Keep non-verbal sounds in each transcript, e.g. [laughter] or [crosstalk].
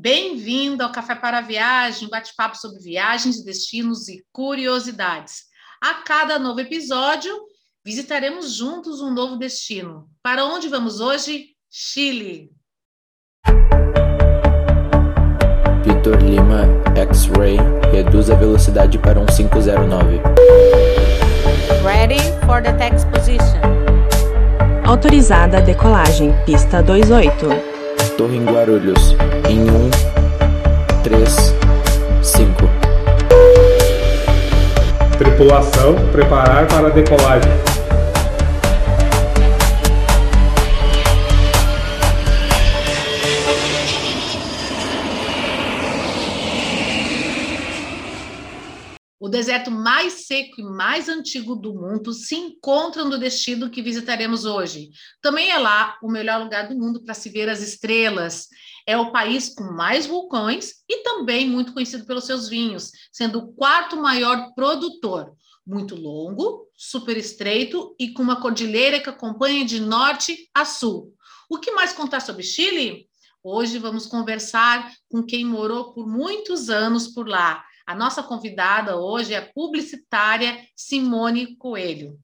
Bem-vindo ao Café para a Viagem, bate-papo sobre viagens, destinos e curiosidades. A cada novo episódio, visitaremos juntos um novo destino. Para onde vamos hoje? Chile. Vitor Lima, X-Ray, reduz a velocidade para um 509. Ready for the text position. Autorizada a decolagem, pista 28. Torre em Guarulhos, em 1, 3, 5. Tripulação, preparar para a decolagem. O deserto mais seco e mais antigo do mundo se encontra no destino que visitaremos hoje. Também é lá o melhor lugar do mundo para se ver as estrelas. É o país com mais vulcões e também muito conhecido pelos seus vinhos, sendo o quarto maior produtor. Muito longo, super estreito e com uma cordilheira que acompanha de norte a sul. O que mais contar sobre Chile? Hoje vamos conversar com quem morou por muitos anos por lá a nossa convidada hoje é a publicitária Simone Coelho.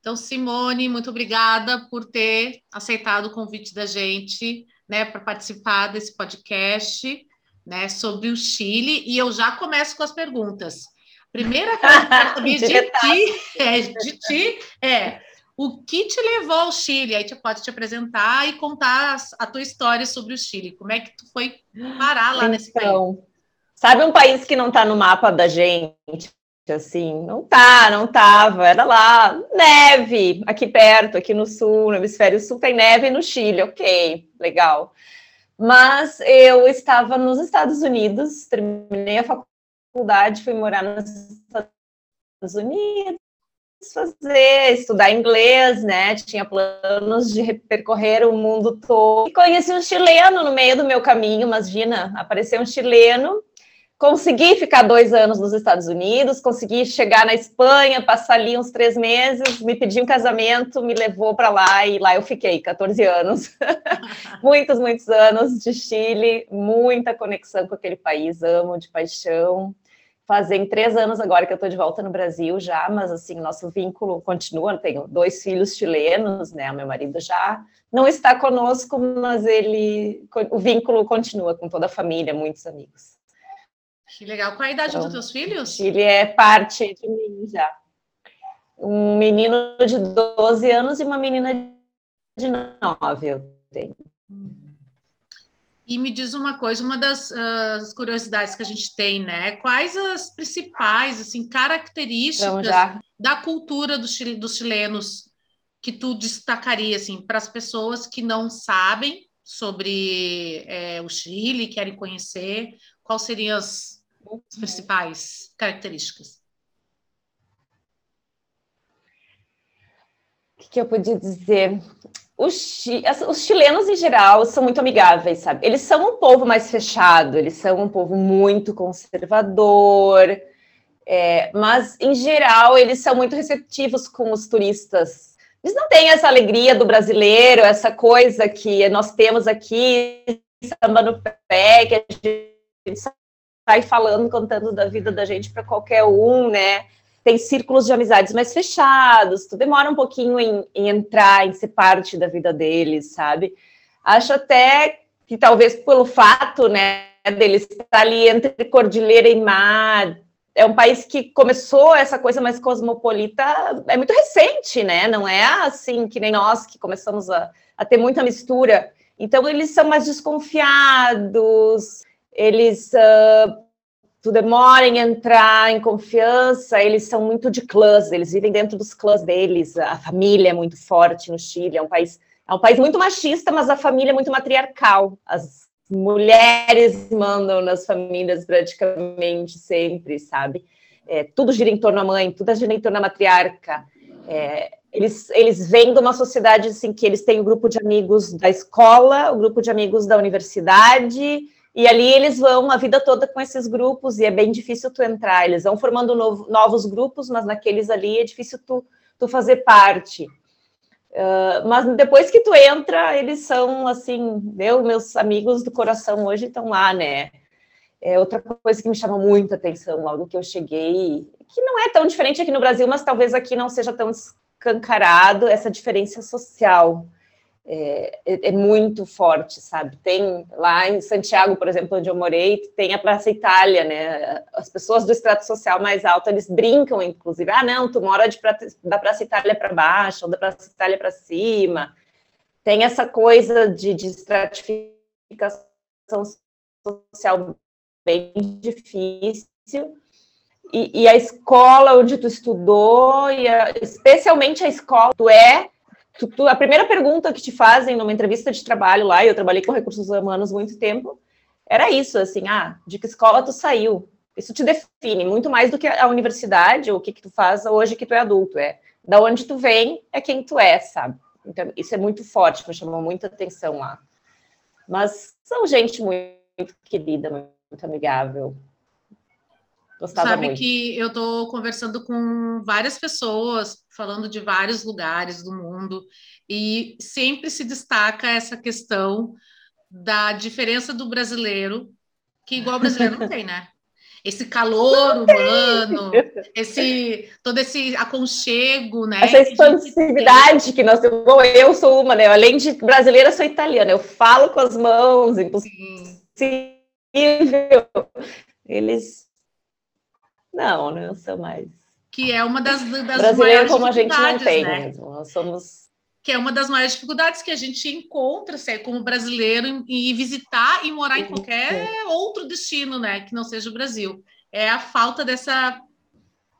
Então, Simone, muito obrigada por ter aceitado o convite da gente, né, para participar desse podcast, né, sobre o Chile. E eu já começo com as perguntas. Primeira coisa que eu saber de [laughs] ti, [laughs] é, de ti é o que te levou ao Chile? Aí você pode te apresentar e contar a tua história sobre o Chile. Como é que tu foi parar lá então, nesse país? Sabe um país que não está no mapa da gente? Assim, não tá, não tava, era lá, neve, aqui perto, aqui no sul, no hemisfério sul tem neve no Chile, ok, legal. Mas eu estava nos Estados Unidos, terminei a faculdade, fui morar nos Estados Unidos, fazer, estudar inglês, né? Tinha planos de percorrer o mundo todo. E conheci um chileno no meio do meu caminho, imagina, apareceu um chileno consegui ficar dois anos nos Estados Unidos, consegui chegar na Espanha, passar ali uns três meses, me pediu um casamento, me levou para lá e lá eu fiquei 14 anos. [laughs] muitos, muitos anos de Chile, muita conexão com aquele país, amo de paixão. Fazem três anos agora que eu estou de volta no Brasil já, mas assim, nosso vínculo continua. Tenho dois filhos chilenos, né? Meu marido já não está conosco, mas ele, o vínculo continua com toda a família, muitos amigos. Que legal. Qual a idade então, dos teus filhos? Ele é parte de mim já. Um menino de 12 anos e uma menina de 9 eu tenho. E me diz uma coisa, uma das uh, curiosidades que a gente tem, né? Quais as principais assim características da cultura do Chile, dos chilenos que tu destacaria assim para as pessoas que não sabem sobre é, o Chile, querem conhecer? Quais seriam as as principais características? O que, que eu podia dizer? Os, os, chilenos, em geral, são muito amigáveis, sabe? Eles são um povo mais fechado, eles são um povo muito conservador, é, mas, em geral, eles são muito receptivos com os turistas. Eles não têm essa alegria do brasileiro, essa coisa que nós temos aqui, samba no pé, que a gente sai falando, contando da vida da gente para qualquer um, né? Tem círculos de amizades mais fechados, tu demora um pouquinho em, em entrar, em ser parte da vida deles, sabe? Acho até que talvez pelo fato, né, deles estar ali entre cordilheira e mar, é um país que começou essa coisa mais cosmopolita, é muito recente, né? Não é assim que nem nós que começamos a, a ter muita mistura. Então, eles são mais desconfiados, eles uh, tu demora em entrar em confiança, eles são muito de clãs, eles vivem dentro dos clãs deles, a família é muito forte no Chile, é um país, é um país muito machista, mas a família é muito matriarcal, as mulheres mandam nas famílias praticamente sempre, sabe? É, tudo gira em torno da mãe, tudo gira em torno da matriarca, é, eles, eles vêm de uma sociedade assim que eles têm o um grupo de amigos da escola, o um grupo de amigos da universidade, e ali eles vão a vida toda com esses grupos e é bem difícil tu entrar. Eles vão formando novo, novos grupos, mas naqueles ali é difícil tu, tu fazer parte. Uh, mas depois que tu entra, eles são assim, eu, meus amigos do coração hoje estão lá, né? É outra coisa que me chama muita atenção logo que eu cheguei, que não é tão diferente aqui no Brasil, mas talvez aqui não seja tão escancarado essa diferença social é, é, é, muito forte, sabe? Tem lá em Santiago, por exemplo, onde eu morei, tem a Praça Itália, né? As pessoas do extrato social mais alto, eles brincam, inclusive, ah, não, tu mora de pra, da Praça Itália para baixo, ou da Praça Itália para cima. Tem essa coisa de, de estratificação social bem difícil. E, e, a escola onde tu estudou, e a, especialmente a escola, tu é Tu, tu, a primeira pergunta que te fazem numa entrevista de trabalho lá, eu trabalhei com recursos humanos muito tempo, era isso, assim, ah, de que escola tu saiu? Isso te define muito mais do que a universidade, ou o que, que tu faz hoje que tu é adulto, é da onde tu vem, é quem tu é, sabe? Então, isso é muito forte, me chamou muita atenção lá. Mas são gente muito querida, muito amigável. Gostava Sabe muito. que eu estou conversando com várias pessoas, falando de vários lugares do mundo, e sempre se destaca essa questão da diferença do brasileiro, que igual o brasileiro não tem, né? Esse calor humano, [laughs] esse todo esse aconchego, né? Essa expansividade que nós temos. Bom, eu sou uma, né? Além de brasileira, sou italiana. Eu falo com as mãos, impossível. Eles não, não sou mais. Que é uma das, das Brasileiro como a gente não tem né? mesmo. Nós somos. Que é uma das maiores dificuldades que a gente encontra se é como brasileiro e visitar e morar em qualquer outro destino, né? Que não seja o Brasil. É a falta dessa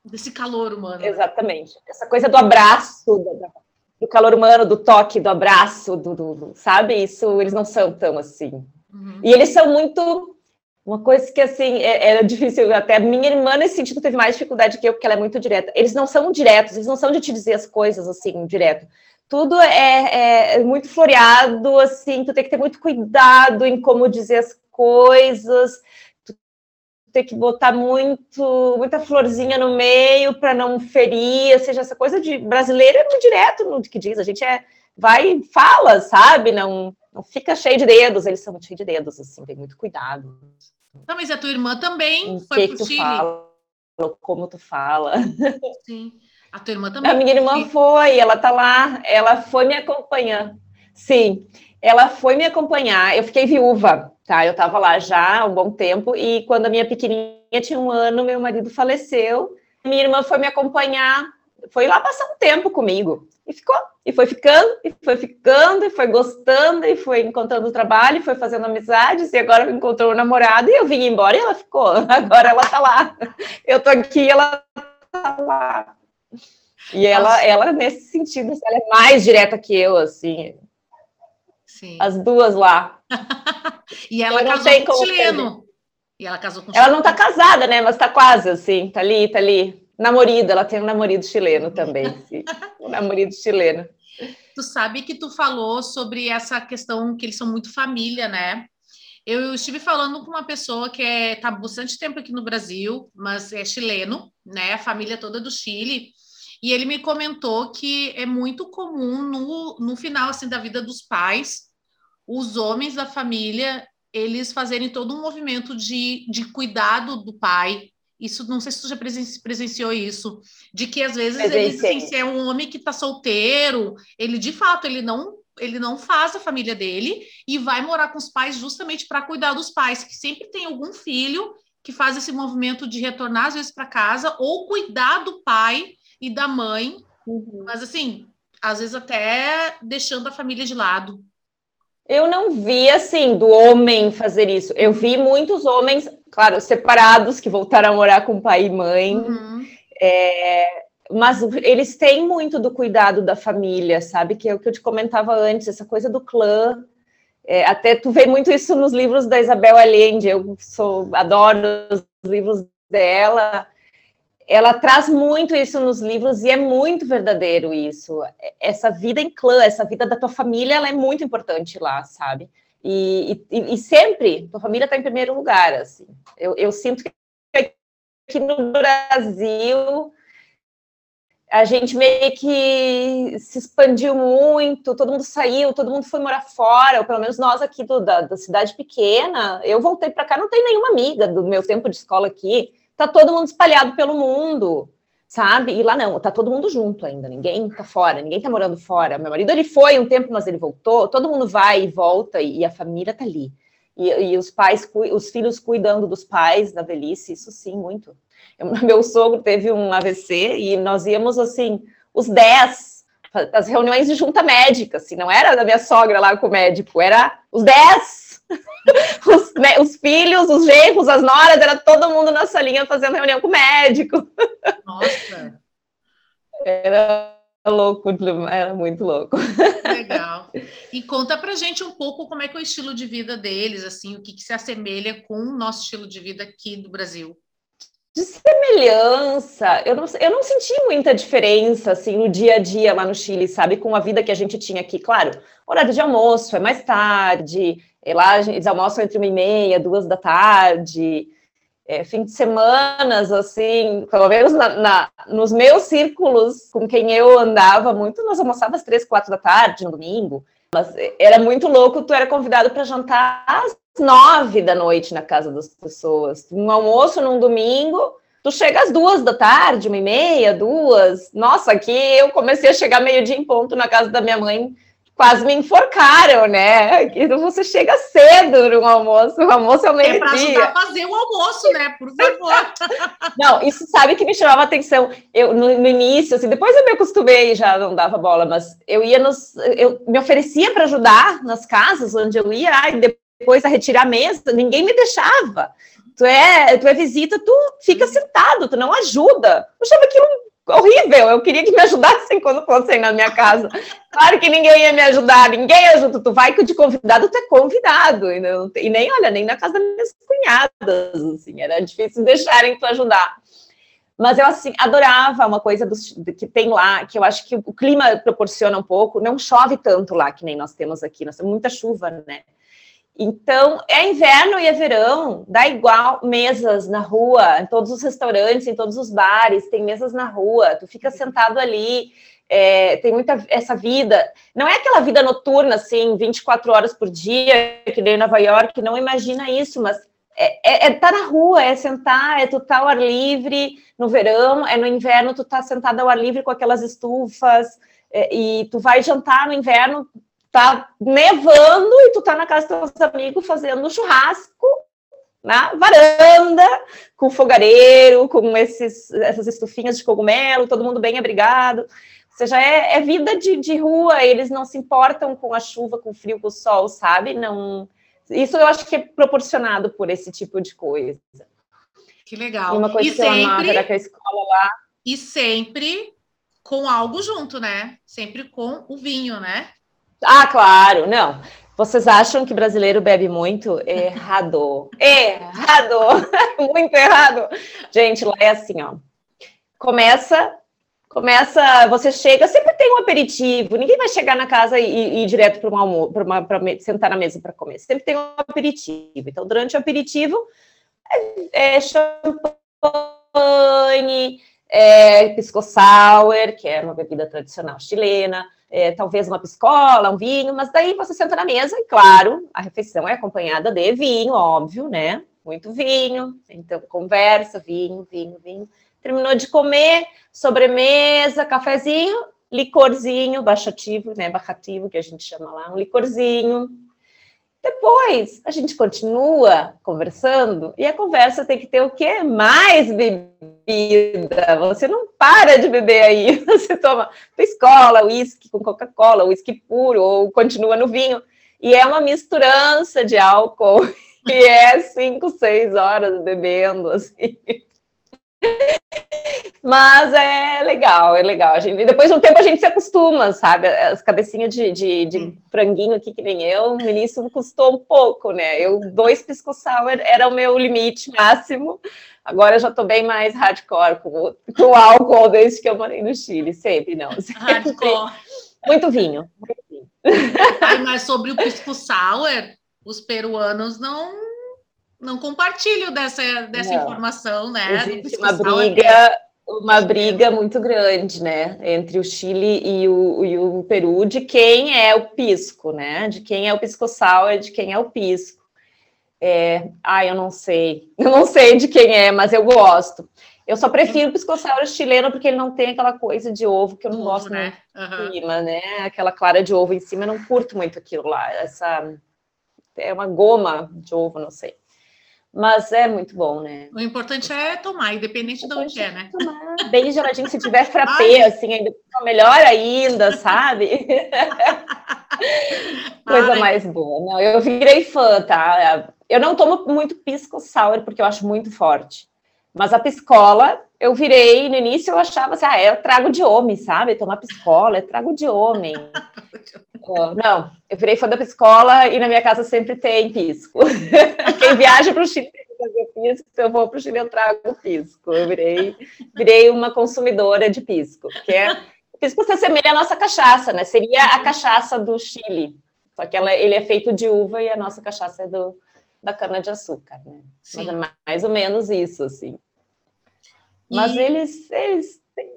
desse calor humano. Exatamente. Essa coisa do abraço, do, do calor humano, do toque, do abraço, do, do, sabe? Isso eles não são tão assim. Uhum. E eles são muito uma coisa que, assim, é, era difícil, até minha irmã, nesse sentido, teve mais dificuldade que eu, porque ela é muito direta. Eles não são diretos, eles não são de te dizer as coisas, assim, direto. Tudo é, é, muito floreado, assim, tu tem que ter muito cuidado em como dizer as coisas, tu tem que botar muito, muita florzinha no meio para não ferir, ou seja, essa coisa de brasileiro é muito direto no que diz, a gente é, vai fala, sabe? Não, não fica cheio de dedos, eles são cheios de dedos, assim, tem muito cuidado. Não, mas a tua irmã também foi pro Chile. Fala, como tu fala. [laughs] Sim. A tua irmã também. A minha irmã foi, ela tá lá, ela foi me acompanhar. Sim, ela foi me acompanhar. Eu fiquei viúva, tá? Eu tava lá já há um bom tempo e quando a minha pequenininha tinha um ano, meu marido faleceu. Minha irmã foi me acompanhar, foi lá passar um tempo comigo. E ficou, e foi ficando, e foi ficando, e foi gostando, e foi encontrando trabalho, e foi fazendo amizades, e agora encontrou o namorado, e eu vim embora e ela ficou. [laughs] Agora ela tá lá. Eu tô aqui e ela tá lá. E ela, ela, nesse sentido, ela é mais direta que eu, assim. Sim. As duas lá. [laughs] e ela eu casou com chileno. E ela casou com Ela não tá casada, né? Mas tá quase, assim. Tá ali, tá ali. Namorido, ela tem um namorado chileno também. [laughs] um namorado chileno. Tu sabe que tu falou sobre essa questão que eles são muito família, né? Eu estive falando com uma pessoa que está é, tá bastante tempo aqui no Brasil, mas é chileno, né? A família toda do Chile. E ele me comentou que é muito comum no, no final assim da vida dos pais, os homens da família eles fazerem todo um movimento de, de cuidado do pai, isso, não sei se tu já presenciou isso, de que às vezes ele, assim, se é um homem que está solteiro, ele de fato ele não ele não faz a família dele e vai morar com os pais justamente para cuidar dos pais, que sempre tem algum filho que faz esse movimento de retornar às vezes para casa ou cuidar do pai e da mãe, uhum. mas assim, às vezes até deixando a família de lado. Eu não vi assim do homem fazer isso. Eu vi muitos homens claro, separados, que voltaram a morar com pai e mãe. Uhum. É, mas eles têm muito do cuidado da família, sabe? Que é o que eu te comentava antes, essa coisa do clã. É, até tu vê muito isso nos livros da Isabel Allende, eu sou, adoro os livros dela. Ela traz muito isso nos livros e é muito verdadeiro isso. Essa vida em clã, essa vida da tua família, ela é muito importante lá, sabe? E, e, e sempre, tua família está em primeiro lugar, assim. Eu, eu sinto que aqui no Brasil a gente meio que se expandiu muito, todo mundo saiu, todo mundo foi morar fora, ou pelo menos nós aqui do, da, da cidade pequena. Eu voltei para cá, não tem nenhuma amiga do meu tempo de escola aqui. Tá todo mundo espalhado pelo mundo, sabe? E lá não, tá todo mundo junto ainda, ninguém tá fora, ninguém tá morando fora. Meu marido ele foi um tempo, mas ele voltou. Todo mundo vai e volta e a família tá ali. E, e os pais, os filhos cuidando dos pais da velhice, isso sim, muito. Eu, [laughs] meu sogro teve um AVC e nós íamos assim, os 10 as reuniões de junta médica, assim, não era da minha sogra lá com o médico, era os 10 [laughs] os, né, os, filhos, os genros, as noras, era todo mundo na salinha fazendo reunião com o médico. Nossa! Era louco, era muito louco. Legal. E conta pra gente um pouco como é que é o estilo de vida deles, assim, o que, que se assemelha com o nosso estilo de vida aqui do Brasil de semelhança, eu não, eu não senti muita diferença assim no dia a dia lá no Chile, sabe, com a vida que a gente tinha aqui. Claro, horário de almoço é mais tarde, lá eles almoçam entre uma e meia, duas da tarde, é, fim de semanas, assim, pelo menos na, na, nos meus círculos com quem eu andava muito, nós almoçávamos às três, quatro da tarde no domingo. Mas era muito louco, tu era convidado para jantar às nove da noite na casa das pessoas. Um almoço num domingo, tu chega às duas da tarde, uma e meia, duas. Nossa, aqui eu comecei a chegar meio-dia em ponto na casa da minha mãe, quase me enforcaram, né? Você chega cedo no almoço, o almoço é o meio-dia. É para ajudar a fazer o almoço, né? Por favor. [laughs] Não, isso sabe que me chamava atenção. Eu, no, no, início, assim, depois eu me acostumei e já não dava bola, mas eu ia nos. Eu me oferecia para ajudar nas casas onde eu ia, e depois a retirar a mesa, ninguém me deixava. Tu é, tu é visita, tu fica sentado, tu não ajuda. Eu achava aquilo horrível. Eu queria que me ajudassem quando fossem na minha casa. Claro que ninguém ia me ajudar, ninguém ajuda. Tu vai de convidado, tu é convidado. E, não, e nem, olha, nem na casa das minhas cunhadas, assim, era difícil deixarem tu ajudar. Mas eu, assim, adorava uma coisa que tem lá, que eu acho que o clima proporciona um pouco. Não chove tanto lá que nem nós temos aqui, nós temos muita chuva, né? Então, é inverno e é verão, dá igual mesas na rua, em todos os restaurantes, em todos os bares, tem mesas na rua, tu fica sentado ali, é, tem muita essa vida. Não é aquela vida noturna, assim, 24 horas por dia, que nem em Nova York, não imagina isso, mas é, é, é tá na rua, é sentar, é tu tá ao ar livre no verão, é no inverno tu tá sentado ao ar livre com aquelas estufas, é, e tu vai jantar no inverno tá nevando e tu tá na casa dos teus amigos fazendo churrasco na varanda, com fogareiro, com esses, essas estufinhas de cogumelo, todo mundo bem abrigado. Ou seja, é, é vida de, de, rua, eles não se importam com a chuva, com o frio, com o sol, sabe? Não, isso eu acho que é proporcionado por esse tipo de coisa. Que legal. E uma coisa e que sempre, eu amava era que a escola lá. E sempre com algo junto, né? Sempre com o vinho, né? Ah, claro, não. Vocês acham que brasileiro bebe muito? Errado. [laughs] errado. [laughs] muito errado. Gente, lá é assim, ó. Começa, começa, você chega, sempre tem um aperitivo. Ninguém vai chegar na casa e, e ir direto para um almoço, para sentar na mesa para comer. Sempre tem um aperitivo. Então, durante o aperitivo, é, é champanhe, é pisco sour, que é uma bebida tradicional chilena, é, talvez uma piscola, um vinho, mas daí você senta na mesa e, claro, a refeição é acompanhada de vinho, óbvio, né? Muito vinho, então conversa, vinho, vinho, vinho. Terminou de comer, sobremesa, cafezinho, licorzinho, baixativo, né? Bacativo, que a gente chama lá, um licorzinho, depois a gente continua conversando e a conversa tem que ter o quê? Mais bebida. Você não para de beber aí. [laughs] Você toma escola, uísque com Coca-Cola, uísque puro, ou continua no vinho. E é uma misturança de álcool. [laughs] E é cinco, seis horas bebendo, assim. Mas é legal, é legal. Gente, depois de um tempo a gente se acostuma, sabe? As cabecinhas de, de, de franguinho aqui, que nem eu, no início custou um pouco, né? Eu, dois pisco sour era o meu limite máximo. Agora eu já estou bem mais hardcore com, com o álcool desde que eu morei no Chile, sempre, não. Sempre. Hardcore. Muito vinho, muito vinho. Ai, mas sobre o pisco sour, os peruanos não não compartilho dessa, dessa não. informação, né? Existe uma briga, uma briga muito grande, né, entre o Chile e o, e o Peru de quem é o pisco, né, de quem é o pisco sour, de quem é o pisco. É, ah, eu não sei, [laughs] eu não sei de quem é, mas eu gosto. Eu só prefiro o pisco sour chileno porque ele não tem aquela coisa de ovo que eu não ovo, gosto né? muito uhum. cima, né? Aquela clara de ovo em cima, eu não curto muito aquilo lá. Essa é uma goma de ovo, não sei. Mas é muito bom, né? O importante é tomar, independente de onde é, né? Tomar bem geladinho, se tiver [laughs] frappé, assim, ainda melhor ainda, sabe? [laughs] Coisa Ai. mais boa. Não, eu virei fã, tá? Eu não tomo muito pisco sour porque eu acho muito forte. Mas a piscola, eu virei, no início eu achava assim, ah, é trago de homem, sabe? Tomar piscola é trago de homem. [laughs] não, eu virei fã da piscola e na minha casa sempre tem pisco. [laughs] Quem viaja para o Chile fazer pisco, se eu vou para o Chile eu trago pisco. Eu virei, virei uma consumidora de pisco, que é pisco se assemelha à nossa cachaça, né? Seria a cachaça do Chile, só que ela, ele é feito de uva e a nossa cachaça é do, da cana-de-açúcar, né? Sim. Mas é mais ou menos isso, assim. Mas e... eles, eles têm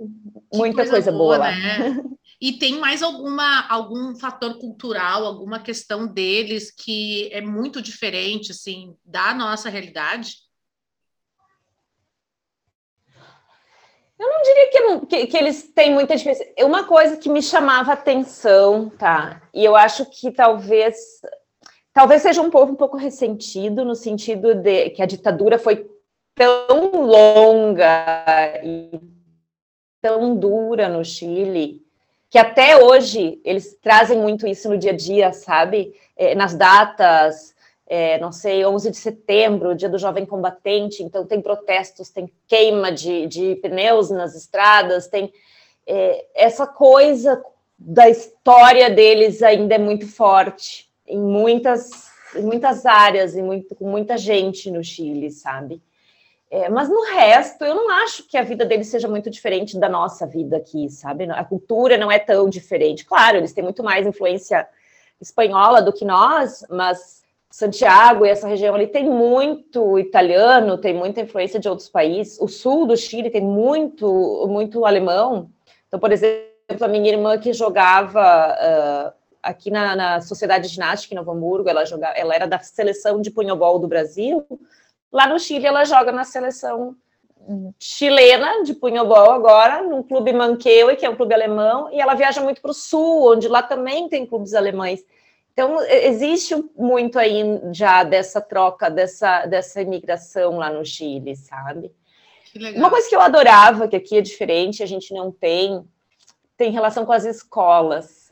muita coisa, coisa, boa, boa né? [laughs] E tem mais alguma algum fator cultural, alguma questão deles que é muito diferente, assim, da nossa realidade? Eu não diria que, que, que, eles têm muita diferença. Uma coisa que me chamava atenção, tá? E eu acho que talvez talvez seja um povo um pouco ressentido no sentido de que a ditadura foi tão longa e tão dura no Chile que até hoje eles trazem muito isso no dia a dia, sabe? É, nas datas, é, não sei, 11 de setembro, dia do jovem combatente, então tem protestos, tem queima de, de pneus nas estradas, tem é, essa coisa da história deles ainda é muito forte em muitas, em muitas áreas, e muito, com muita gente no Chile, sabe? É, mas no resto, eu não acho que a vida deles seja muito diferente da nossa vida aqui, sabe? A cultura não é tão diferente. Claro, eles têm muito mais influência espanhola do que nós, mas Santiago e essa região ali tem muito italiano, tem muita influência de outros países. O sul do Chile tem muito, muito alemão. Então, por exemplo, a minha irmã que jogava uh, aqui na, na Sociedade Ginástica em Novo Hamburgo, ela, jogava, ela era da seleção de punhobol do Brasil. Lá no Chile, ela joga na seleção chilena de punhobol agora, num clube Manqueue, que é um clube alemão, e ela viaja muito para o sul, onde lá também tem clubes alemães. Então, existe muito aí já dessa troca, dessa, dessa imigração lá no Chile, sabe? Uma coisa que eu adorava, que aqui é diferente, a gente não tem, tem relação com as escolas.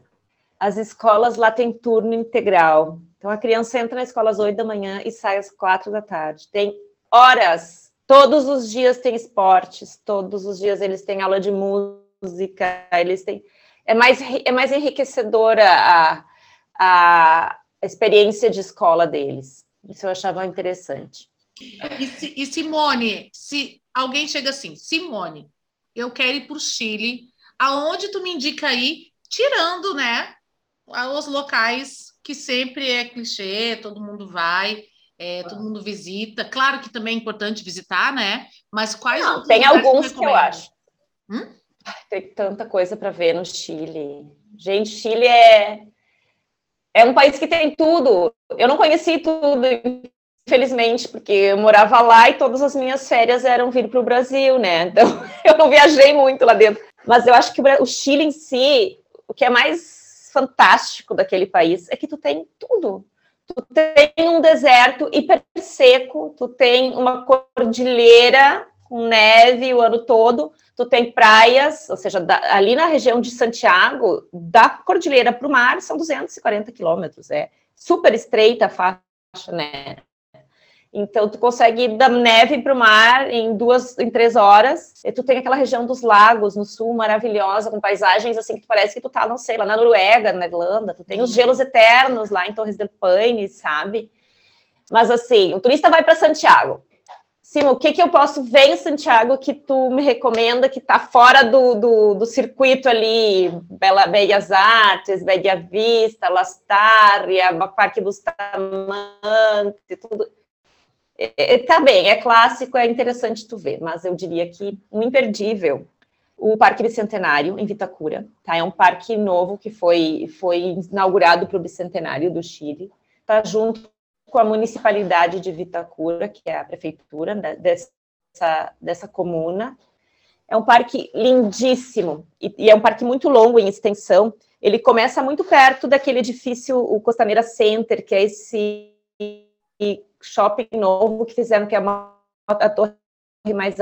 As escolas lá têm turno integral. Então, a criança entra na escola às oito da manhã e sai às quatro da tarde. Tem horas, todos os dias tem esportes, todos os dias eles têm aula de música, eles têm... É mais, é mais enriquecedora a, a experiência de escola deles. Isso eu achava interessante. E, e Simone, se alguém chega assim, Simone, eu quero ir para o Chile, aonde tu me indica aí, tirando, né, os locais que sempre é clichê, todo mundo vai, é, todo mundo visita. Claro que também é importante visitar, né? Mas quais Não, tem alguns que, eu acho. Hum? Tem tanta coisa para ver no Chile. Gente, Chile é é um país que tem tudo. Eu não conheci tudo, infelizmente, porque eu morava lá e todas as minhas férias eram vir para o Brasil, né? Então [laughs] eu não viajei muito lá dentro. Mas eu acho que o Chile em si, o que é mais fantástico daquele país é que tu tem tudo. Tu tem um deserto hiper seco, tu tem uma cordilheira com neve o ano todo, tu tem praias, ou seja, da, ali na região de Santiago, da cordilheira para o mar, são 240 quilômetros, é super estreita a faixa, né? Então, tu consegue ir da neve para o mar em duas, em três horas. E tu tem aquela região dos lagos no sul, maravilhosa, com paisagens assim que parece que tu tá, não sei, lá na Noruega, na Irlanda. Tu tem os uhum. gelos eternos lá em Torres del Paine, sabe? Mas assim, o turista vai para Santiago. Simo, o que, que eu posso ver em Santiago que tu me recomenda que está fora do, do, do, circuito ali, Bela, Bellas Artes, Bella Vista, Lastarria, Parque Bustamante, tudo é, tá bem, é clássico, é interessante tu ver, mas eu diria que um imperdível o Parque Bicentenário, em Vitacura. Tá? É um parque novo que foi, foi inaugurado para o Bicentenário do Chile. Está junto com a municipalidade de Vitacura, que é a prefeitura dessa, dessa comuna. É um parque lindíssimo, e, e é um parque muito longo em extensão. Ele começa muito perto daquele edifício, o Costaneira Center, que é esse shopping novo que fizeram, que é uma, a torre mais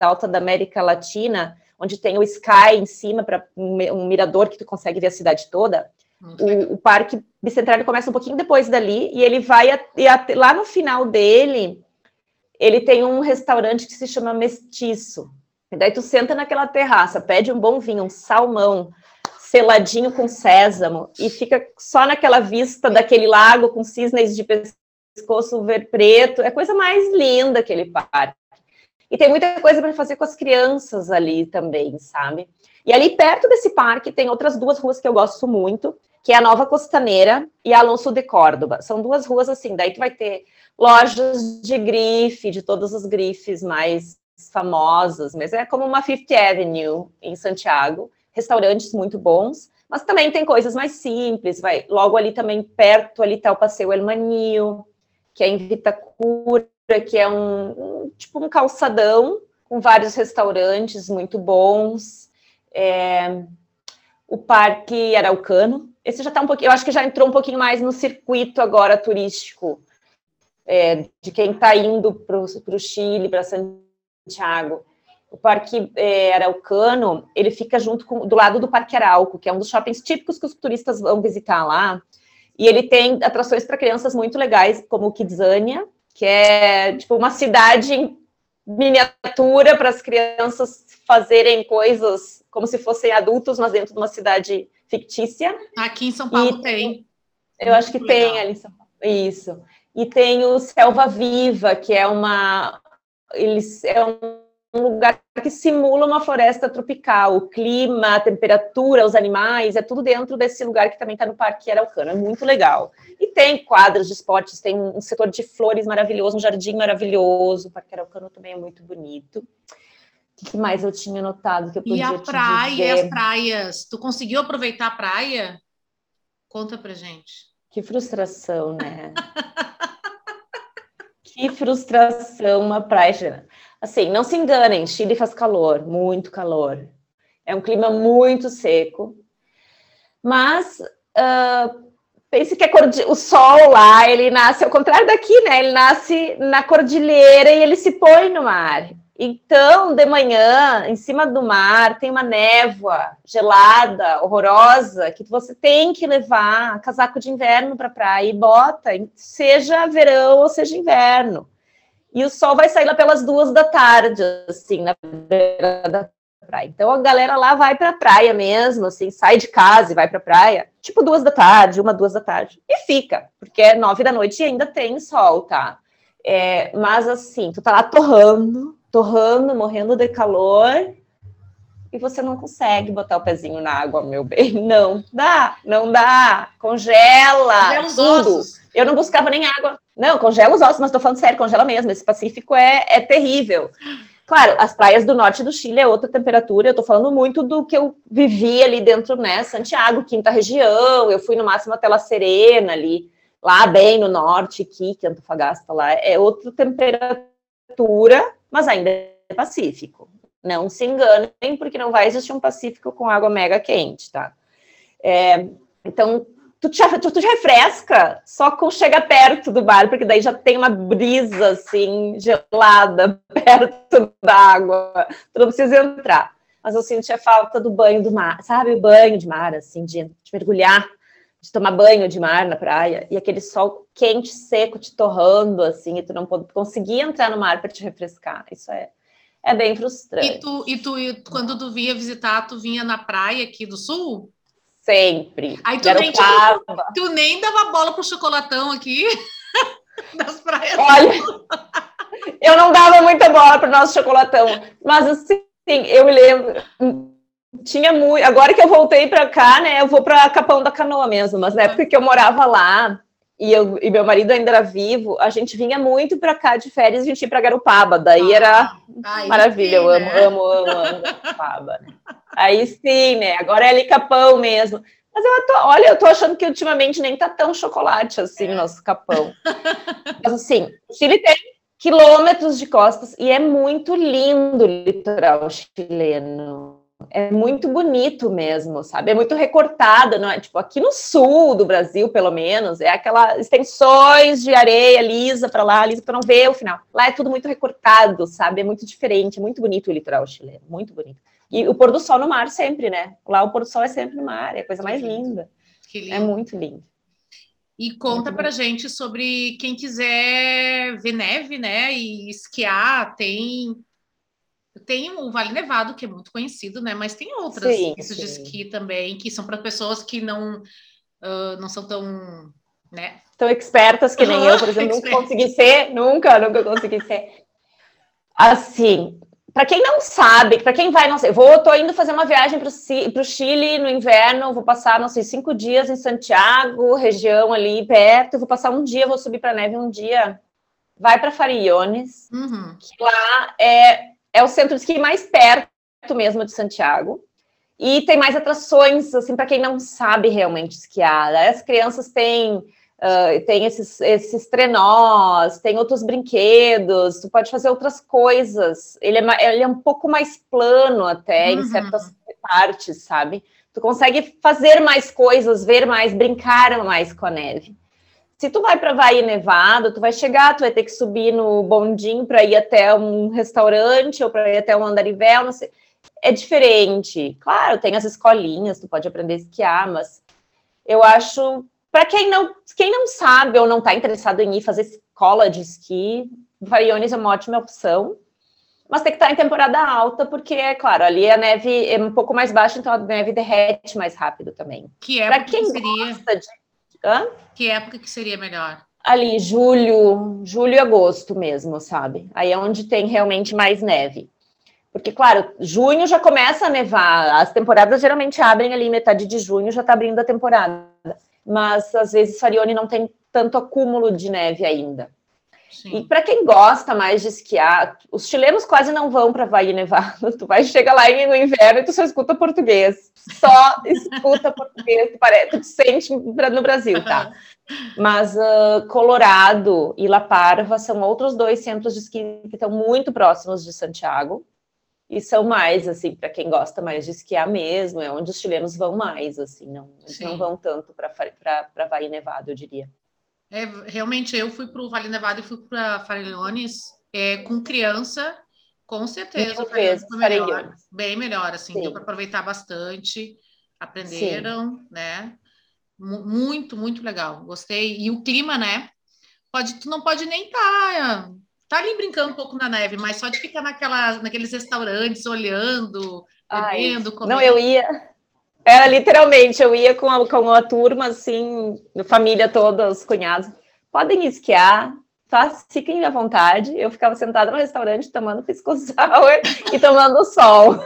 alta da América Latina, onde tem o Sky em cima, para um mirador que tu consegue ver a cidade toda. O, o, Parque Bicentenário começa um pouquinho depois dali, e ele vai, a, e a, lá no final dele, ele tem um restaurante que se chama Mestiço. E daí tu senta naquela terraça, pede um bom vinho, um salmão, seladinho com sésamo, e fica só naquela vista daquele lago com cisnes de pescoço ver preto. É a coisa mais linda aquele parque. E tem muita coisa para fazer com as crianças ali também, sabe? E ali perto desse parque tem outras duas ruas que eu gosto muito, que é a Nova Costaneira e a Alonso de Córdoba. São duas ruas assim, daí tu vai ter lojas de grife, de todos os grifes mais famosas, mas é como uma Fifth Avenue em Santiago, restaurantes muito bons, mas também tem coisas mais simples, vai, logo ali também perto ali tá o Passeio El Manil, que é em Vitacura, que é um, um, tipo um calçadão com vários restaurantes muito bons. É, o Parque Araucano. Esse já está um pouquinho, eu acho que já entrou um pouquinho mais no circuito agora turístico é, de quem está indo para o Chile, para Santiago. O Parque é, Araucano, ele fica junto com, do lado do Parque Arauco, que é um dos shoppings típicos que os turistas vão visitar lá. E ele tem atrações para crianças muito legais, como o Kidzania, que é tipo uma cidade em miniatura para as crianças fazerem coisas como se fossem adultos, mas dentro de uma cidade fictícia. Aqui em São Paulo e, tem. Eu acho que legal. tem ali em São Paulo. Isso. E tem o Selva Viva, que é uma. Eles, é um lugar que simula uma floresta tropical. O clima, a temperatura, os animais, é tudo dentro desse lugar que também está no Parque Araucano. É muito legal. E tem quadras de esportes, tem um setor de flores maravilhoso, um jardim maravilhoso. O Parque Araucano também é muito bonito. O que mais eu tinha notado que eu podia E a praia, e as praias? Tu conseguiu aproveitar a praia? Conta pra gente. Que frustração, né? [laughs] que frustração uma praia. Assim, não se enganem, Chile faz calor, muito calor. É um clima muito seco. Mas uh, pense que o sol lá, ele nasce ao contrário daqui, né? Ele nasce na cordilheira e ele se põe no mar. Então, de manhã, em cima do mar, tem uma névoa gelada, horrorosa, que você tem que levar casaco de inverno para a praia e bota, seja verão ou seja inverno. E o sol vai sair lá pelas duas da tarde, assim, na beira da praia. Então a galera lá vai para a praia mesmo, assim, sai de casa e vai para a praia, tipo duas da tarde, uma, duas da tarde, e fica, porque é nove da noite e ainda tem sol, tá? É, mas assim, tu tá lá torrando, torrando, morrendo de calor, e você não consegue botar o pezinho na água, meu bem. [laughs] Não dá, não dá. Congela tudo. Ossos. Eu não buscava nem água. Não, congela os ossos, mas tô falando sério, congela mesmo. Esse Pacífico é, é terrível. Claro, as praias do norte do Chile é outra temperatura. Eu tô falando muito do que eu vivi ali dentro, né? Santiago, quinta região. Eu fui no máximo até La Serena ali, lá bem no norte, Iquique, Antofagasta lá. É outra temperatura, mas ainda é Pacífico. Não se enganem, porque não vai existir um Pacífico com água mega quente, tá? É, então, tu te, tu, te refresca só com chegar perto do bar, porque daí já tem uma brisa, assim, gelada [laughs] perto da água. Tu não precisa entrar. Mas eu senti a falta do banho do mar, sabe? O banho de mar, assim, de, de mergulhar, de tomar banho de mar na praia, e aquele sol quente, seco, te torrando, assim, e tu não conseguia entrar no mar para te refrescar. Isso é é bem frustrante. E tu, e tu, e quando tu vinha visitar, tu vinha na praia aqui do sul? Sempre. Aí tu nem, tu nem dava bola pro chocolatão aqui [laughs] das praias. Olha, eu não dava muita bola pro nosso chocolatão, mas assim, eu me lembro tinha muito. Agora que eu voltei para cá, né? Eu vou para Capão da Canoa mesmo, mas na época que eu morava lá, e, eu, e meu marido ainda era vivo, a gente vinha muito para cá de férias, a gente ia para Garopaba, daí ah, era maravilha, sim, eu amo, né? amo, amo, amo Garopaba, né? Aí sim, né? Agora é ali Capão mesmo. Mas eu tô, olha, eu tô achando que ultimamente nem tá tão chocolate assim, é. nosso Capão. Mas assim, o Chile tem quilômetros de costas e é muito lindo o litoral chileno é muito bonito mesmo, sabe? É muito recortado, não é? Tipo, aqui no sul do Brasil, pelo menos, é aquelas extensões de areia lisa para lá, lisa para não ver o final. Lá é tudo muito recortado, sabe? É muito diferente, muito bonito o litoral chileno, muito bonito. E o pôr do sol no mar sempre, né? Lá o pôr do sol é sempre no mar, é a coisa mais linda. É muito lindo. E conta para gente sobre quem quiser ver neve, né? E esquiar, tem tem o Vale Nevado, que é muito conhecido, né? Mas tem outras sim, pistas de esqui também, que são para pessoas que não, uh, não são tão, né? Tão expertas que nem eu, por exemplo, nunca consegui ser, nunca, nunca consegui ser. Assim, para quem não sabe, para quem vai, não sei, vou, tô indo fazer uma viagem para o Chile no inverno, vou passar, não sei, cinco dias em Santiago, região ali perto, vou passar um dia, vou subir para neve um dia. Vai para Farillones, uhum. que lá é é o centro de esqui mais perto mesmo de Santiago. E tem mais atrações, assim, para quem não sabe realmente esquiar. As crianças têm, uh, têm esses, esses trenós, tem outros brinquedos, tu pode fazer outras coisas. Ele é, ele é um pouco mais plano até, uhum. em certas partes, sabe? Tu consegue fazer mais coisas, ver mais, brincar mais com a neve. Se tu vai para Havaí Nevado, tu vai chegar, tu vai ter que subir no bondinho para ir até um restaurante ou para ir até um andarivel, não sei. É diferente. Claro, tem as escolinhas, tu pode aprender a esquiar, mas eu acho para quem não, quem não sabe ou não está interessado em ir fazer escola de esqui, Variones é uma ótima opção. Mas tem que estar tá em temporada alta, porque, é claro, ali a neve é um pouco mais baixa, então a neve derrete mais rápido também. Que é para quem seria? gosta de Hã? Que época que seria melhor? Ali, julho, julho e agosto mesmo, sabe? Aí é onde tem realmente mais neve. Porque, claro, junho já começa a nevar. As temporadas geralmente abrem ali metade de junho, já tá abrindo a temporada. Mas às vezes Farione não tem tanto acúmulo de neve ainda. Sim. E para quem gosta mais de esquiar, os chilenos quase não vão para Havaí Nevado. Tu vai chegar lá no inverno e tu só escuta português. Só [laughs] escuta português, tu, parece, tu te sente no Brasil, tá? Mas uh, Colorado e La Parva são outros dois centros de esqui que estão muito próximos de Santiago. E são mais, assim, para quem gosta mais de esquiar mesmo, é onde os chilenos vão mais, assim, não, não vão tanto para Havaí Nevado, eu diria. É, realmente, eu fui para o Vale Nevado e fui para Farellones é, com criança, com certeza. Vezes, foi melhor, bem melhor, assim, Sim. deu para aproveitar bastante, aprenderam, Sim. né? Muito, muito legal, gostei. E o clima, né? Pode, tu não pode nem estar tá, tá ali brincando um pouco na neve, mas só de ficar naquela, naqueles restaurantes olhando, bebendo, comendo. Não, eu ia, era literalmente, eu ia com a, com a turma, assim, família toda, os cunhados. Podem esquiar, tá? fiquem à vontade. Eu ficava sentada no restaurante tomando pisco sour [laughs] e tomando sol.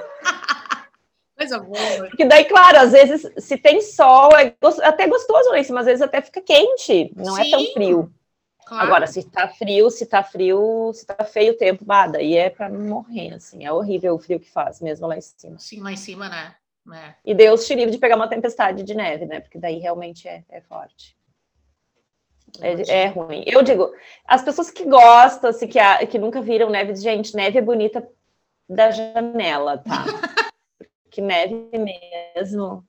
Coisa boa. Porque daí, claro, às vezes, se tem sol, é até gostoso lá em cima, às vezes até fica quente, não Sim, é tão frio. Claro. Agora, se tá frio, se tá frio, se tá feio o tempo, bah, daí é para morrer, assim, é horrível o frio que faz, mesmo lá em cima. Sim, lá em cima, né? É. E Deus te livre de pegar uma tempestade de neve, né? Porque daí realmente é, é forte. É, é, ruim. Eu digo, as pessoas que gostam, assim, que, a, que nunca viram neve, gente, neve é bonita da janela, tá? [laughs] que neve mesmo.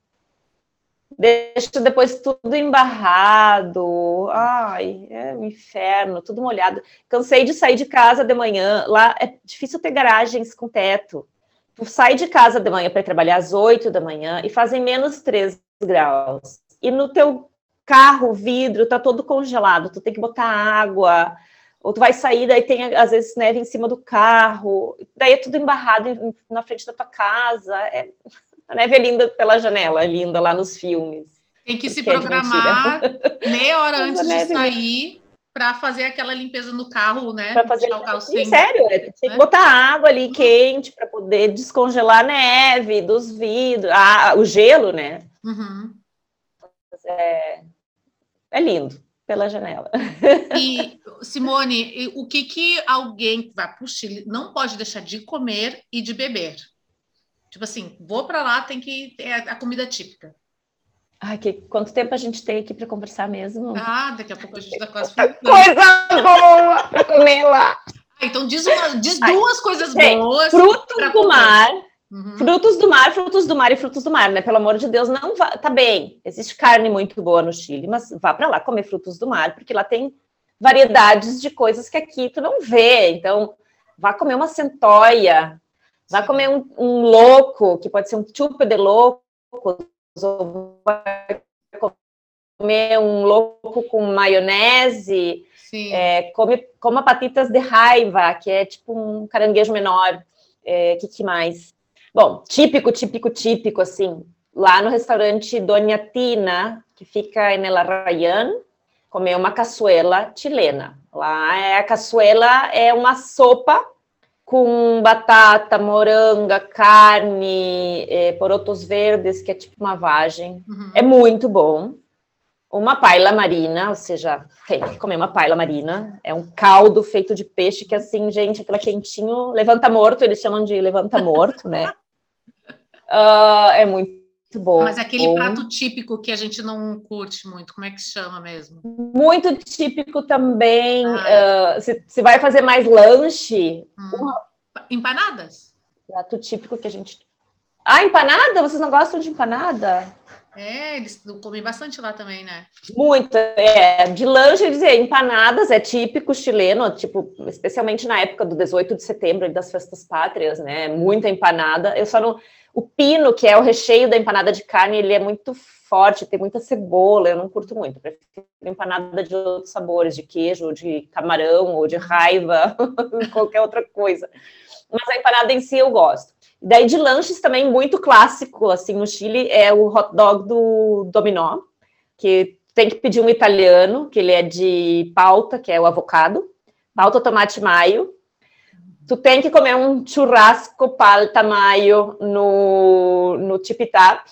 Deixa depois tudo embarrado. Ai, é um inferno, tudo molhado. Cansei de sair de casa de manhã. Lá é difícil ter garagens com teto. Tu sai de casa de manhã para trabalhar às 8 da manhã e fazem menos 3 graus. E no teu carro, o vidro tá todo congelado, tu tem que botar água, ou tu vai sair, daí tem às vezes neve em cima do carro, daí é tudo embarrado na frente da tua casa. É... A neve é linda pela janela, é linda lá nos filmes. Tem que se é programar [laughs] meia hora antes de sair para fazer aquela limpeza no carro, né? Para fazer o carro sem... Sério, é, tem que né? botar água ali quente para poder descongelar a neve dos vidros, a, o gelo, né? Uhum. É, é lindo. pela janela. E, Simone, o que, que alguém que vai para o Chile não pode deixar de comer e de beber? Tipo assim, vou para lá, tem que ter a comida típica. Ai, que, quanto tempo a gente tem aqui para conversar mesmo? Ah, daqui a pouco a gente está quase Coisa boa para comer lá! Ah, então diz, uma, diz duas coisas Gente, boas. Frutos do comer. mar, Uhum. frutos do mar, frutos do mar e frutos do mar, né? Pelo amor de Deus, não vá. Tá bem, existe carne muito boa no Chile, mas vá para lá comer frutos do mar, porque lá tem variedades de coisas que aqui tu não vê. Então, vá comer uma centoia, vá comer um, um louco, que pode ser um chupe de louco, ou vai comer um louco com maionese, é, come, coma patitas de raiva, que é tipo um caranguejo menor. É, que, que mais? Bom, típico, típico, típico, assim. Lá no restaurante Dona Tina, que fica em El Arrayán, comer uma caçuela chilena. Lá é, a caçuela é uma sopa com batata, moranga, carne, é, porotos verdes, que é tipo uma vagem. Uhum. É muito bom. Uma paella marina, ou seja, tem que comer uma paella marina. É um caldo feito de peixe que, assim, gente, aquilo é quentinho, levanta morto, eles chamam de levanta morto, né? [laughs] Ah, é muito bom. Mas aquele Bom. prato típico que a gente não curte muito, como é que chama mesmo? Muito típico também. Ah, ah, se, se vai fazer mais lanche, Hum. Empanadas? prato típico que a gente. Ah, empanada? Vocês não gostam de empanada? É, eles comem bastante lá também, né? Muito, é. De lanche, dizer, empanadas é típico chileno, tipo, especialmente na época do 18 de setembro, das festas pátrias, né? Muita empanada. Eu só não. O pino, que é o recheio da empanada de carne, ele é muito forte, tem muita cebola, eu não curto muito. Prefiro empanada de outros sabores, de queijo, de camarão, ou de raiva, [laughs] qualquer outra coisa. Mas a empanada em si eu gosto. Daí de lanches também muito clássico, assim, no Chile, é o hot dog do Dominó, que tem que pedir um italiano, que ele é de pauta, que é o avocado, pauta, tomate maio. Tu tem que comer um churrasco palta maio no, no tipitap.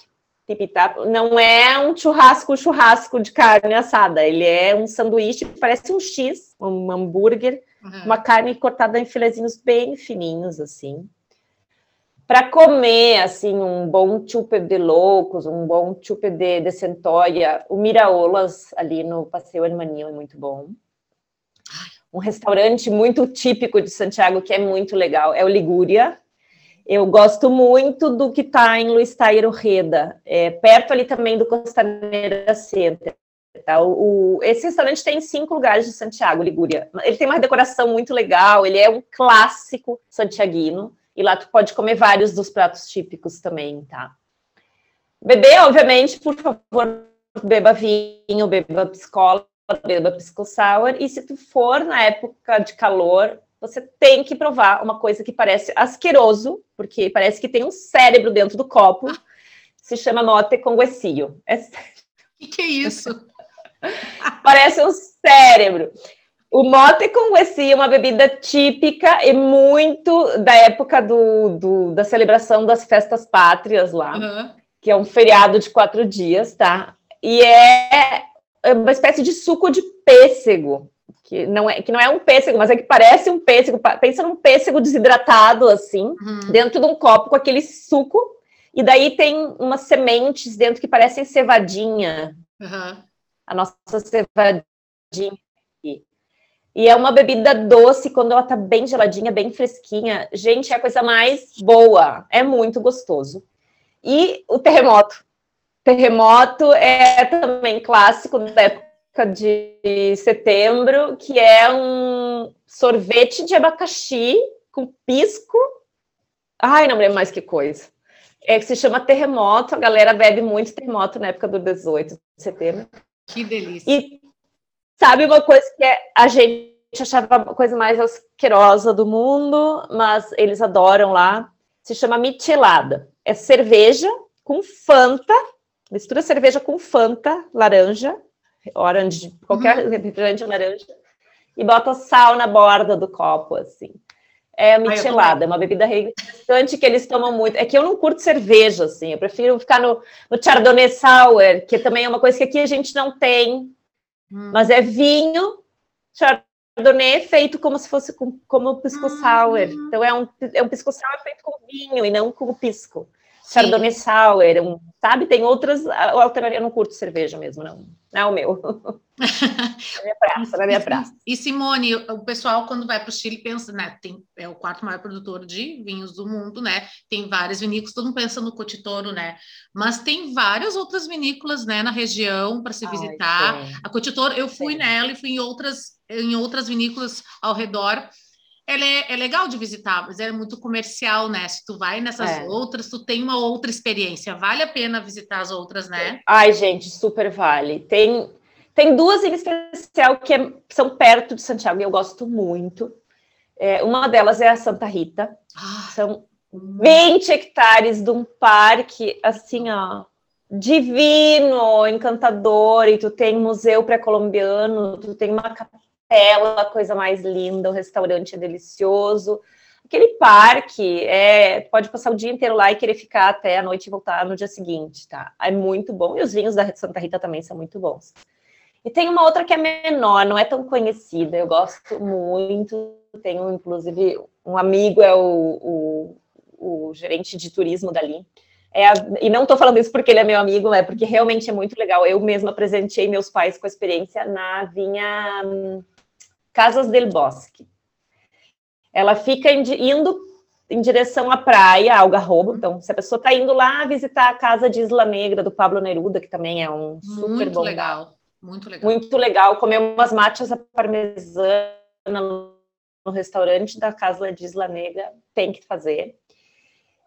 Tipitap não é um churrasco, churrasco de carne assada, ele é um sanduíche, parece um X, um hambúrguer, Uhum. uma carne cortada em filezinhos bem fininhos, assim. Para comer, assim, um bom chupe de loucos, um bom chupe de, de centoia, o Miraolas, ali no Passeio Hermaninho, é muito bom. Um restaurante muito típico de Santiago, que é muito legal, é o Ligúria. Eu gosto muito do que está em Luiz Tairo Reda, é, perto ali também do Costaneira Center. Tá? O, o- esse restaurante tem cinco lugares de Santiago, Ligúria. Ele tem uma decoração muito legal, ele é um clássico santiaguino, e lá tu pode comer vários dos pratos típicos também, tá? Beber, obviamente, por favor, beba vinho, beba piscola, beba pisco sour, e se tu for na época de calor, você tem que provar uma coisa que parece asqueroso, porque parece que tem um cérebro dentro do copo, [laughs] se chama mote com guecio. É O [laughs] que, é isso? [laughs] Parece um cérebro. O mote com gueci é uma bebida típica e muito da época do, do- da celebração das festas pátrias lá, Uhum. que é um feriado de quatro dias, tá? E é uma espécie de suco de pêssego, que não é, que não é um pêssego, mas é que parece um pêssego. Pensa num pêssego desidratado, assim, Uhum. dentro de um copo com aquele suco, e daí tem umas sementes dentro que parecem cevadinha, Uhum. a nossa cevadinha aqui. E é uma bebida doce quando ela tá bem geladinha, bem fresquinha. Gente, é a coisa mais boa. É muito gostoso. E o terremoto. Terremoto é também clássico da época de setembro, que é um sorvete de abacaxi com pisco. Ai, não lembro mais que coisa. É que se chama terremoto. A galera bebe muito terremoto na época do 18 de setembro. Que delícia. E sabe uma coisa que é, a gente achava a coisa mais asquerosa do mundo, mas eles adoram lá. Se chama michelada. É cerveja com Fanta, mistura cerveja com Fanta, laranja, orange, qualquer refrigerante laranja, e bota sal na borda do copo, assim. É michelada, é uma bebida refrescante que eles tomam muito. É que eu não curto cerveja, assim, eu prefiro ficar no, no Chardonnay Sour, que também é uma coisa que aqui a gente não tem. hum. mas é vinho Chardonnay feito como se fosse com, como pisco hum. sour. Então é um, é um pisco sour feito com vinho e não com pisco. Chardonnay Sour, um, sabe? Tem outras alternativas. Eu não curto cerveja mesmo, não. Não é o meu. [laughs] na minha praça, na minha praça. E Simone, o pessoal quando vai para o Chile pensa, né? Tem, é o quarto maior produtor de vinhos do mundo, né? Tem várias vinícolas, todo mundo pensa no Cotitoro, né? Mas tem várias outras vinícolas, né, na região para se visitar. A Cotitoro, eu fui sim. nela e fui em outras, em outras vinícolas ao redor ela é, é, legal de visitar, mas é muito comercial, né? Se tu vai nessas é. outras, tu tem uma outra experiência. Vale a pena visitar as outras, né? Ai, gente, super vale. Tem, tem duas em especial que é, são perto de Santiago e eu gosto muito. É, uma delas é a Santa Rita. Ah. São 20 hectares de um parque, assim, ó, divino, encantador, e tu tem museu pré-colombiano, tu tem uma capela, coisa mais linda, o restaurante é delicioso. Aquele parque, é, pode passar o dia inteiro lá e querer ficar até a noite e voltar no dia seguinte, tá? É muito bom. E os vinhos da Santa Rita também são muito bons. E tem uma outra que é menor, não é tão conhecida, eu gosto muito. Tenho, inclusive, um amigo, é o, o, o gerente de turismo dali. É a, e não estou falando isso porque ele é meu amigo, é porque realmente é muito legal. Eu mesma presenteei meus pais com a experiência na vinha hum, Casas del Bosque. Ela fica indo em direção à praia, Algarrobo. Então, se a pessoa está indo lá visitar a casa de Isla Negra do Pablo Neruda, que também é um super muito bom. legal, muito legal. Muito legal. Comer umas matas à parmesana no restaurante da casa de Isla Negra, tem que fazer.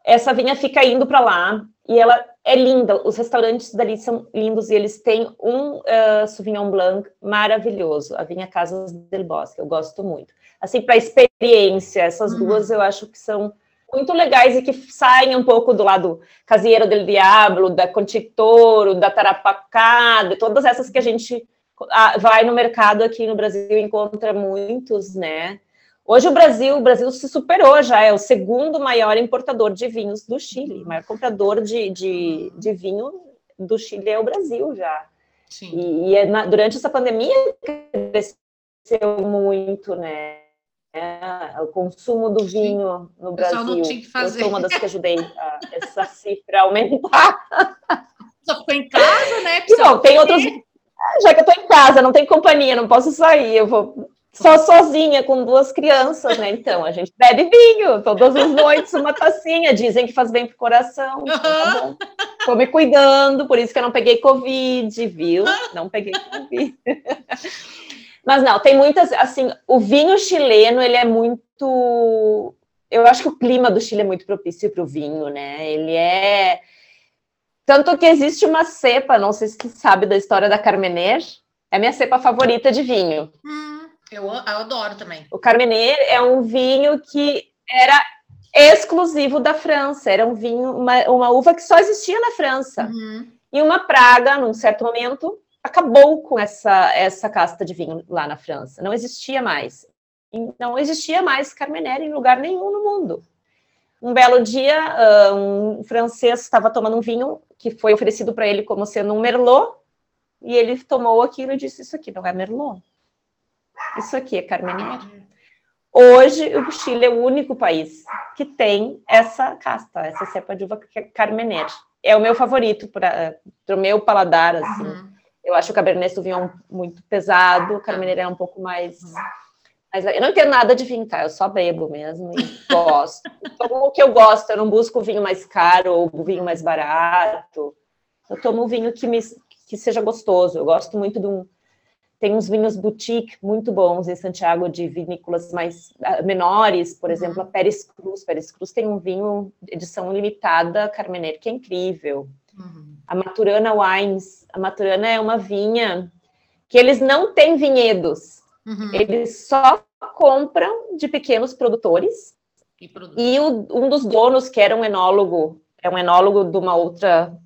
Essa vinha fica indo para lá e ela é linda. Os restaurantes dali são lindos e eles têm um uh, Sauvignon Blanc maravilhoso, a vinha Casas del Bosque. Eu gosto muito. Assim, para experiência, essas uhum. duas eu acho que são muito legais e que saem um pouco do lado Casieiro del Diablo, da Conchitoro, da Tarapacá, de todas essas que a gente ah, vai no mercado aqui no Brasil encontra muitos, né? Hoje o Brasil, o Brasil se superou já, é o segundo maior importador de vinhos do Chile, o maior comprador de, de, de vinho do Chile é o Brasil já. Sim. E, e é na, durante essa pandemia cresceu muito, né? É, o consumo do vinho no Brasil. Não tinha que fazer. Eu sou uma das que ajudei a, [laughs] essa cifra aumentar. Só ficou em casa, né? Não, tem outros. Já que eu estou em casa, não tem companhia, não posso sair, eu vou só sozinha com duas crianças, né? Então a gente bebe vinho todas as noites, uma tacinha. Dizem que faz bem pro coração. Então, tá bom. Tô me cuidando, por isso que eu não peguei Covid, viu? Não peguei Covid. Mas não, tem muitas, assim, o vinho chileno, ele é muito. Eu acho que o clima do Chile é muito propício para o vinho, né? Ele é. Tanto que existe uma cepa, não sei se você sabe da história da Carmener, é a minha cepa favorita de vinho. Hum. Eu, eu adoro também. O Carmener é um vinho que era exclusivo da França. Era um vinho, uma, uma uva que só existia na França. Uhum. E uma praga, num certo momento, acabou com essa, essa casta de vinho lá na França. Não existia mais. Não existia mais Carmener em lugar nenhum no mundo. Um belo dia, um francês estava tomando um vinho que foi oferecido para ele como sendo um Merlot, e ele tomou aquilo e disse: Isso aqui não é Merlot. Isso aqui é Carmener. Hoje, o Chile é o único país que tem essa casta, essa cepa de uva é Carmener. É o meu favorito para o meu paladar, assim. Uhum. Eu acho o Cabernet Sauvignon muito pesado, o Carmener é um pouco mais... Mas eu não entendo nada de vinho, tá? Eu só bebo mesmo e gosto. tomo o que eu gosto, eu não busco o vinho mais caro ou o vinho mais barato. Eu tomo um vinho que, me, que seja gostoso. Eu gosto muito de um, tem uns vinhos boutique muito bons em Santiago, de vinícolas mais uh, menores, por uhum. exemplo, a Pérez Cruz. Pérez Cruz tem um vinho edição limitada, Carmener, que é incrível. Uhum. A Maturana Wines. A Maturana é uma vinha que eles não têm vinhedos. Uhum. Eles só compram de pequenos produtores. E, e o, um dos donos, que era um enólogo, é um enólogo de uma outra...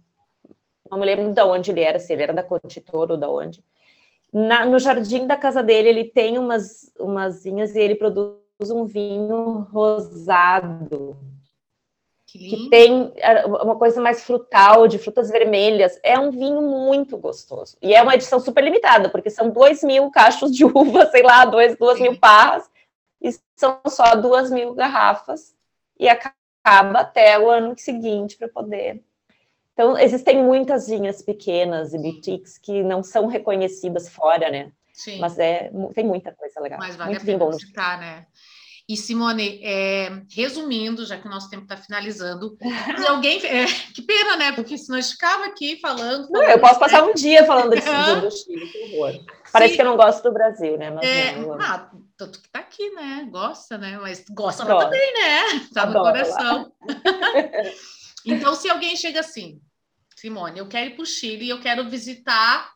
Não me lembro de onde ele era, se ele era da Cotitor ou de onde na, no jardim da casa dele, ele tem umas, umas vinhas e ele produz um vinho rosado. Que que tem é, uma coisa mais frutal, de frutas vermelhas. É um vinho muito gostoso. E é uma edição super limitada, porque são dois mil cachos de uva, [laughs] sei lá, dois, duas Sim. mil parras, e são só duas mil garrafas, e acaba até o ano seguinte para poder. Então, existem muitas vinhas pequenas e boutiques que não são reconhecidas fora, né? Sim. Mas é, tem muita coisa legal. Mas vale muito a pena bom. no visitar, né? E Simone, é, resumindo, já que o nosso tempo está finalizando, se alguém. é, que pena, né? Porque a gente ficava aqui falando. Não, eu posso passar um dia falando desse Aham. do Chile, que horror. Parece Sim. que eu não gosto do Brasil, né? Mas É, não, ah, tanto que tá aqui, né? Gosta, né? Mas gosta também, né? Tá no Adoro lá. coração. [laughs] então, se alguém chega assim, Simone, eu quero ir para o Chile e eu quero visitar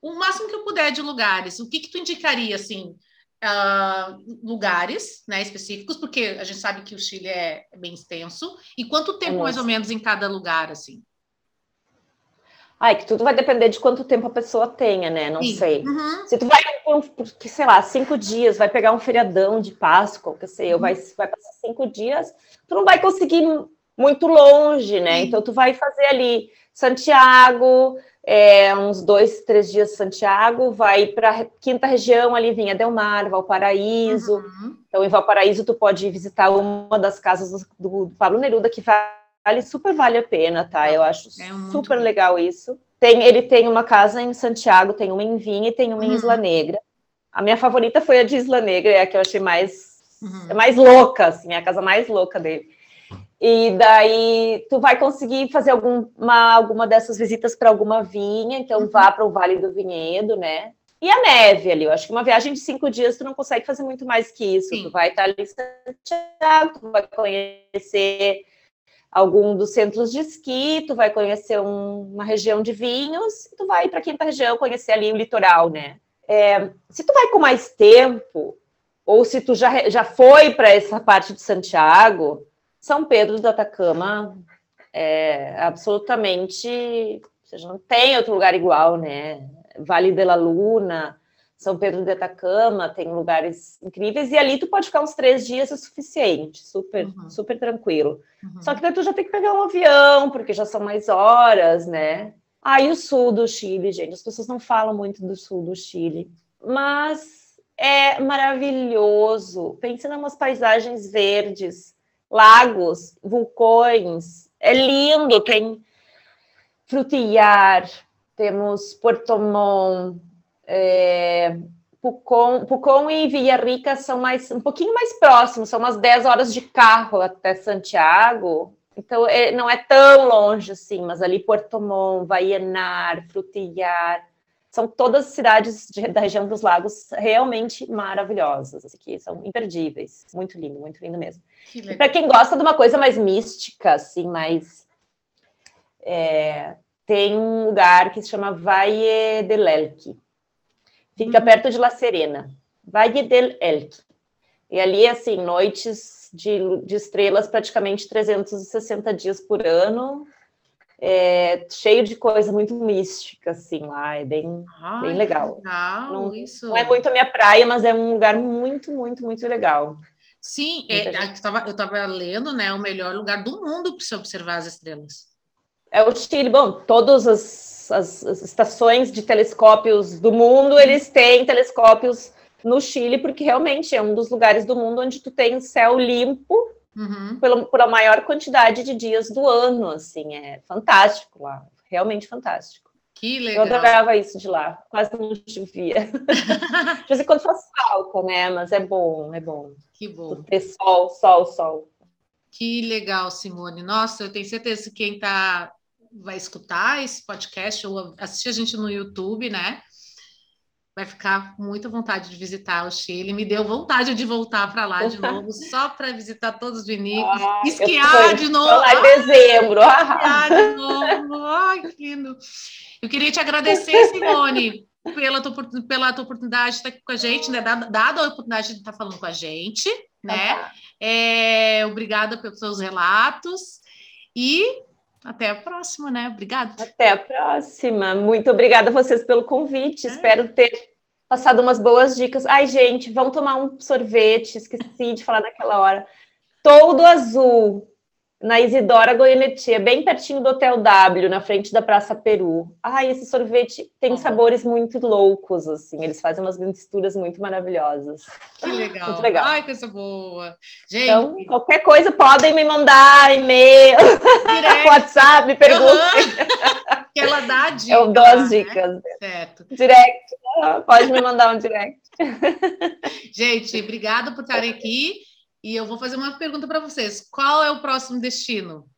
o máximo que eu puder de lugares, o que que tu indicaria, assim, ah, lugares, né, específicos, porque a gente sabe que o Chile é, é bem extenso, e quanto tempo mais ou menos em cada lugar, assim? Ai, que tudo vai depender de quanto tempo a pessoa tenha, né? Não Sim. sei. Uhum. Se tu vai, por, por, que, sei lá, cinco dias, vai pegar um feriadão de Páscoa, que sei Uhum. vai, vai passar cinco dias, tu não vai conseguir muito longe, né? Sim. Então tu vai fazer ali Santiago, é, uns dois, três dias em Santiago, vai para quinta região ali, Vinha Del Mar, Valparaíso. Uhum. Então, em Valparaíso, tu pode visitar uma das casas do, do Pablo Neruda, que vale, super vale a pena, tá? Eu acho É super bom. legal isso. Tem, ele tem uma casa em Santiago, tem uma em Vinha e tem uma em Uhum. Isla Negra. A minha favorita foi a de Isla Negra, é a que eu achei mais, Uhum. é mais louca, assim, é a casa mais louca dele. E daí tu vai conseguir fazer alguma, alguma dessas visitas para alguma vinha, então Uhum. vá para o Vale do Vinhedo, né? E a neve ali, eu acho que uma viagem de cinco dias tu não consegue fazer muito mais que isso. Sim. Tu vai estar ali em Santiago, tu vai conhecer algum dos centros de esqui, tu vai conhecer um- uma região de vinhos, tu vai para a quinta região conhecer ali o litoral, né? É, se tu vai com mais tempo, ou se tu já, já foi para essa parte de Santiago, São Pedro do Atacama é absolutamente, ou seja, não tem outro lugar igual, né? Vale de la Luna, São Pedro do Atacama, tem lugares incríveis, e ali tu pode ficar uns três dias o suficiente, super, Uhum. super tranquilo. Uhum. Só que daí tu já tem que pegar um avião, porque já são mais horas, né? Ah, e o sul do Chile, gente, as pessoas não falam muito do sul do Chile, mas é maravilhoso. Pensa em umas paisagens verdes, lagos, vulcões, é lindo. Tem Frutillar, temos Porto Montt, é, Pucón, Pucón e são mais um pouquinho mais próximos, são umas 10 horas de carro até Santiago. Então é, não é tão longe assim, mas ali Porto Vallenar, Frutillar, são todas cidades de- da região dos lagos realmente maravilhosas, assim, que são imperdíveis. Muito lindo, muito lindo mesmo. Que E para quem gosta de uma coisa mais mística, assim, mais. é, tem um lugar que se chama Valle del Elqui. Fica Uhum. perto de La Serena. Valle del Elqui. E ali, assim, noites de, de estrelas praticamente 360 dias por ano. É, cheio de coisa muito mística, assim, lá. É bem, bem legal. legal, Não- não é muito a minha praia, mas é um lugar muito, muito, muito legal. Sim, é, eu estava lendo, né? O melhor lugar do mundo para se observar as estrelas. É o Chile. Bom, todas as, as- as estações de telescópios do mundo, eles têm telescópios no Chile, porque realmente é um dos lugares do mundo onde tu tem céu limpo Uhum. pela, por a maior quantidade de dias do ano, assim, é fantástico lá, realmente fantástico. Que Eu legal. adorava isso de lá, quase não chovia. [laughs] De vez em quando faz falta, né, mas é bom, é bom. Que bom. Ter sol, sol, sol. Que legal, Simone. Nossa, eu tenho certeza que quem tá vai escutar esse podcast ou assistir a gente no YouTube, né? Vai ficar com muita vontade de visitar o Chile. Me deu vontade de voltar para lá de novo, [laughs] só para visitar todos os vinícolas, Ah, esquiar de novo. lá em dezembro. [laughs] Esquiar de novo. Ai, que lindo. Eu queria te agradecer, Simone, pela tua, pela tua oportunidade de estar aqui com a gente, né? Dada, dada a oportunidade de estar falando com a gente, né? É, obrigada pelos seus relatos e até a próxima, né? Obrigada. Até a próxima. Muito obrigada a vocês pelo convite. É. Espero ter passado umas boas dicas. Ai, gente, vamos tomar um sorvete. Esqueci de falar naquela hora. Todo azul. Na Isidora Goianetti, é bem pertinho do Hotel W, na frente da Praça Peru. Ai, esse sorvete tem uhum. sabores muito loucos, assim, eles fazem umas misturas muito maravilhosas. Que legal. Muito legal. Ai, coisa boa. Gente, então, qualquer coisa podem me mandar e-mail, [laughs] WhatsApp, me perguntem. Uhum. Que ela dá dicas. Eu dou as né? dicas. Né? Certo. Direct, pode me mandar um direct. [laughs] Gente, obrigada por estarem aqui. E eu vou fazer uma pergunta para vocês: qual é o próximo destino?